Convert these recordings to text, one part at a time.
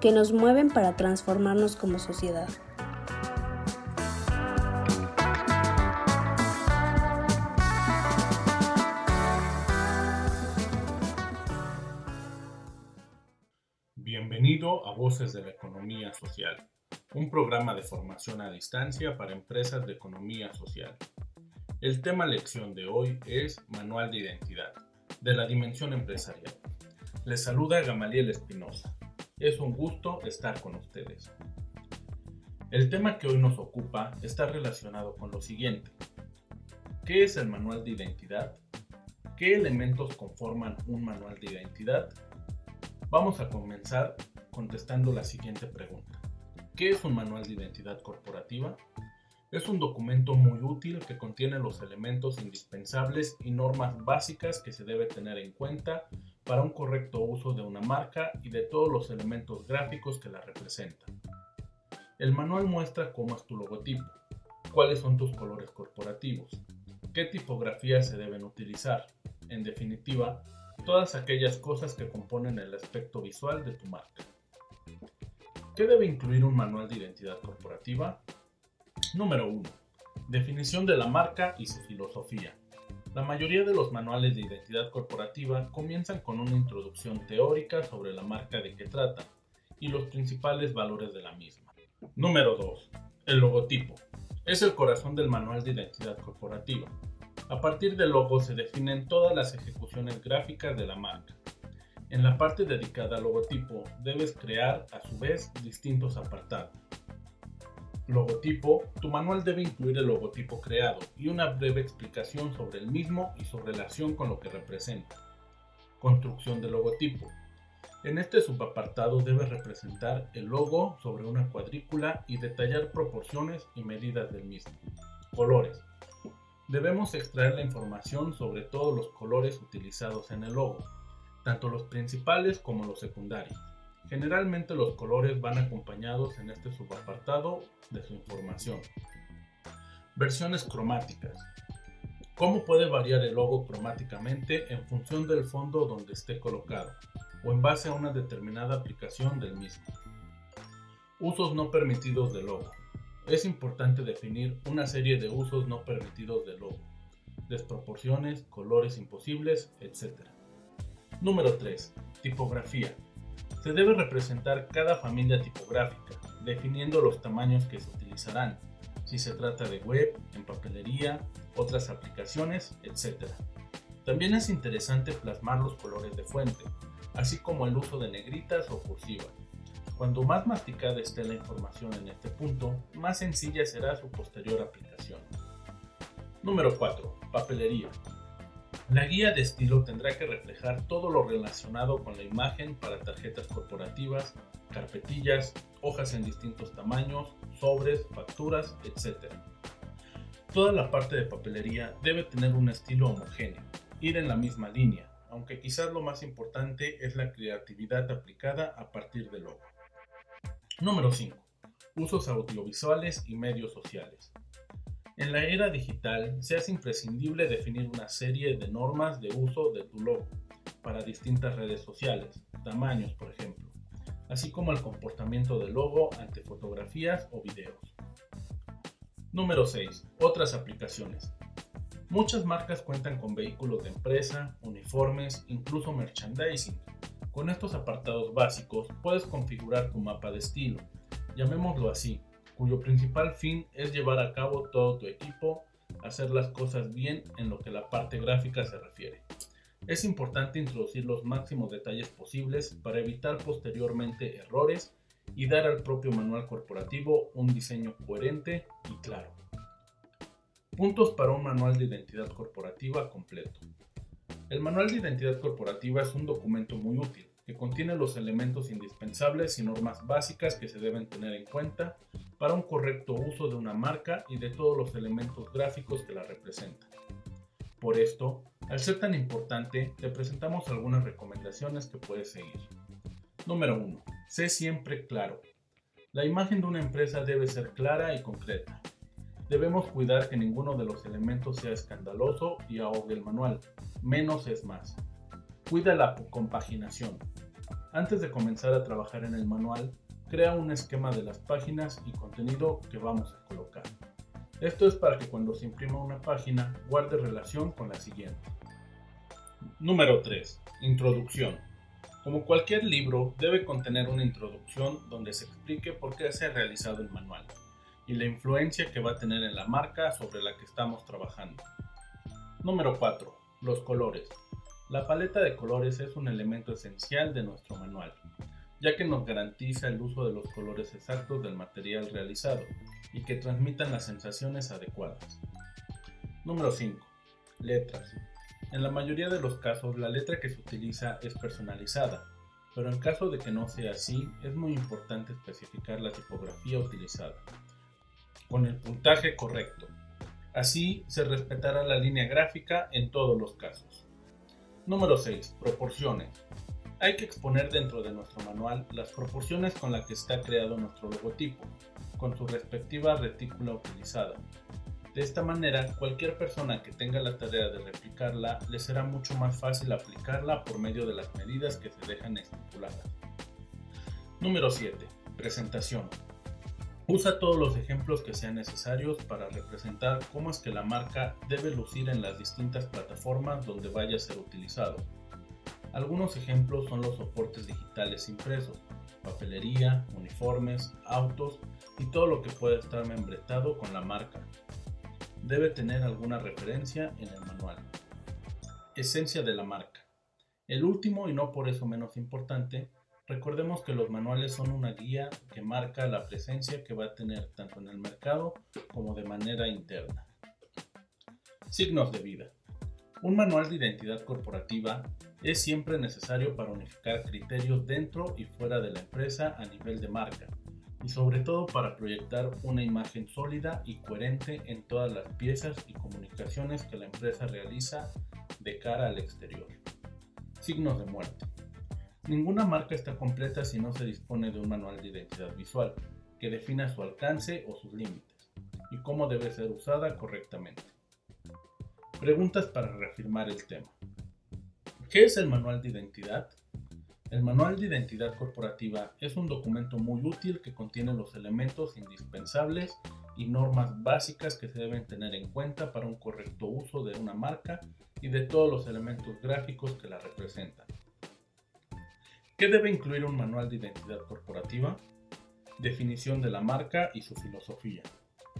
que nos mueven para transformarnos como sociedad. Bienvenido a Voces de la Economía Social, un programa de formación a distancia para empresas de economía social. El tema lección de hoy es Manual de Identidad, de la Dimensión Empresarial. Les saluda Gamaliel Espinosa. Es un gusto estar con ustedes. El tema que hoy nos ocupa está relacionado con lo siguiente. ¿Qué es el manual de identidad? ¿Qué elementos conforman un manual de identidad? Vamos a comenzar contestando la siguiente pregunta. ¿Qué es un manual de identidad corporativa? Es un documento muy útil que contiene los elementos indispensables y normas básicas que se debe tener en cuenta para un correcto uso de una marca y de todos los elementos gráficos que la representan. El manual muestra cómo es tu logotipo, cuáles son tus colores corporativos, qué tipografías se deben utilizar, en definitiva, todas aquellas cosas que componen el aspecto visual de tu marca. ¿Qué debe incluir un manual de identidad corporativa? Número 1. Definición de la marca y su filosofía. La mayoría de los manuales de identidad corporativa comienzan con una introducción teórica sobre la marca de que trata y los principales valores de la misma. Número 2. El logotipo. Es el corazón del manual de identidad corporativa. A partir del logo se definen todas las ejecuciones gráficas de la marca. En la parte dedicada al logotipo debes crear a su vez distintos apartados. Logotipo, tu manual debe incluir el logotipo creado y una breve explicación sobre el mismo y su relación con lo que representa. Construcción del logotipo. En este subapartado debes representar el logo sobre una cuadrícula y detallar proporciones y medidas del mismo. Colores. Debemos extraer la información sobre todos los colores utilizados en el logo, tanto los principales como los secundarios. Generalmente los colores van acompañados en este subapartado de su información. Versiones cromáticas. ¿Cómo puede variar el logo cromáticamente en función del fondo donde esté colocado o en base a una determinada aplicación del mismo? Usos no permitidos del logo. Es importante definir una serie de usos no permitidos del logo. Desproporciones, colores imposibles, etc. Número 3. Tipografía. Se debe representar cada familia tipográfica, definiendo los tamaños que se utilizarán, si se trata de web, en papelería, otras aplicaciones, etc. También es interesante plasmar los colores de fuente, así como el uso de negritas o cursivas. Cuando más masticada esté la información en este punto, más sencilla será su posterior aplicación. Número 4. Papelería. La guía de estilo tendrá que reflejar todo lo relacionado con la imagen para tarjetas corporativas, carpetillas, hojas en distintos tamaños, sobres, facturas, etc. Toda la parte de papelería debe tener un estilo homogéneo, ir en la misma línea, aunque quizás lo más importante es la creatividad aplicada a partir del logo. Número 5. Usos audiovisuales y medios sociales. En la era digital se hace imprescindible definir una serie de normas de uso de tu logo para distintas redes sociales, tamaños por ejemplo, así como el comportamiento del logo ante fotografías o videos. Número 6. Otras aplicaciones. Muchas marcas cuentan con vehículos de empresa, uniformes, incluso merchandising. Con estos apartados básicos puedes configurar tu mapa de estilo, llamémoslo así, cuyo principal fin es llevar a cabo todo tu equipo, hacer las cosas bien en lo que la parte gráfica se refiere. Es importante introducir los máximos detalles posibles para evitar posteriormente errores y dar al propio manual corporativo un diseño coherente y claro. Puntos para un manual de identidad corporativa completo. El manual de identidad corporativa es un documento muy útil que contiene los elementos indispensables y normas básicas que se deben tener en cuenta para un correcto uso de una marca y de todos los elementos gráficos que la representan. Por esto, al ser tan importante, te presentamos algunas recomendaciones que puedes seguir. Número 1. Sé siempre claro. La imagen de una empresa debe ser clara y concreta. Debemos cuidar que ninguno de los elementos sea escandaloso y ahogue el manual. Menos es más. Cuida la compaginación. Antes de comenzar a trabajar en el manual, crea un esquema de las páginas y contenido que vamos a colocar. Esto es para que cuando se imprima una página guarde relación con la siguiente. Número 3. Introducción. Como cualquier libro, debe contener una introducción donde se explique por qué se ha realizado el manual y la influencia que va a tener en la marca sobre la que estamos trabajando. Número 4. Los colores. La paleta de colores es un elemento esencial de nuestro manual, ya que nos garantiza el uso de los colores exactos del material realizado y que transmitan las sensaciones adecuadas. Número 5. Letras. En la mayoría de los casos la letra que se utiliza es personalizada, pero en caso de que no sea así, es muy importante especificar la tipografía utilizada, con el puntaje correcto. Así se respetará la línea gráfica en todos los casos. Número 6. Proporciones. Hay que exponer dentro de nuestro manual las proporciones con las que está creado nuestro logotipo, con su respectiva retícula utilizada. De esta manera, cualquier persona que tenga la tarea de replicarla le será mucho más fácil aplicarla por medio de las medidas que se dejan estipuladas. Número 7. Presentación. Usa todos los ejemplos que sean necesarios para representar cómo es que la marca debe lucir en las distintas plataformas donde vaya a ser utilizado. Algunos ejemplos son los soportes digitales impresos, papelería, uniformes, autos y todo lo que pueda estar membretado con la marca. Debe tener alguna referencia en el manual. Esencia de la marca. El último y no por eso menos importante Recordemos que los manuales son una guía que marca la presencia que va a tener tanto en el mercado como de manera interna. Signos de vida. Un manual de identidad corporativa es siempre necesario para unificar criterios dentro y fuera de la empresa a nivel de marca y sobre todo para proyectar una imagen sólida y coherente en todas las piezas y comunicaciones que la empresa realiza de cara al exterior. Signos de muerte. Ninguna marca está completa si no se dispone de un manual de identidad visual que defina su alcance o sus límites y cómo debe ser usada correctamente. Preguntas para reafirmar el tema. ¿Qué es el manual de identidad? El manual de identidad corporativa es un documento muy útil que contiene los elementos indispensables y normas básicas que se deben tener en cuenta para un correcto uso de una marca y de todos los elementos gráficos que la representan. ¿Qué debe incluir un manual de identidad corporativa? Definición de la marca y su filosofía.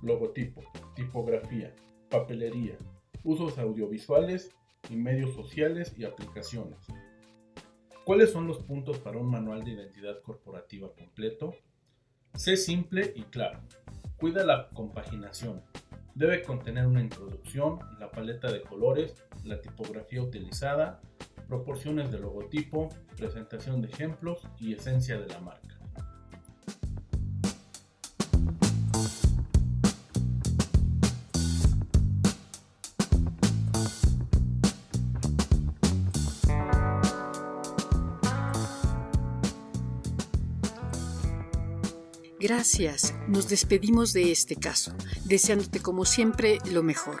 Logotipo, tipografía, papelería, usos audiovisuales y medios sociales y aplicaciones. ¿Cuáles son los puntos para un manual de identidad corporativa completo? Sé simple y claro. Cuida la compaginación. Debe contener una introducción, la paleta de colores, la tipografía utilizada, proporciones de logotipo, presentación de ejemplos y esencia de la marca. Gracias, nos despedimos de este caso, deseándote como siempre lo mejor.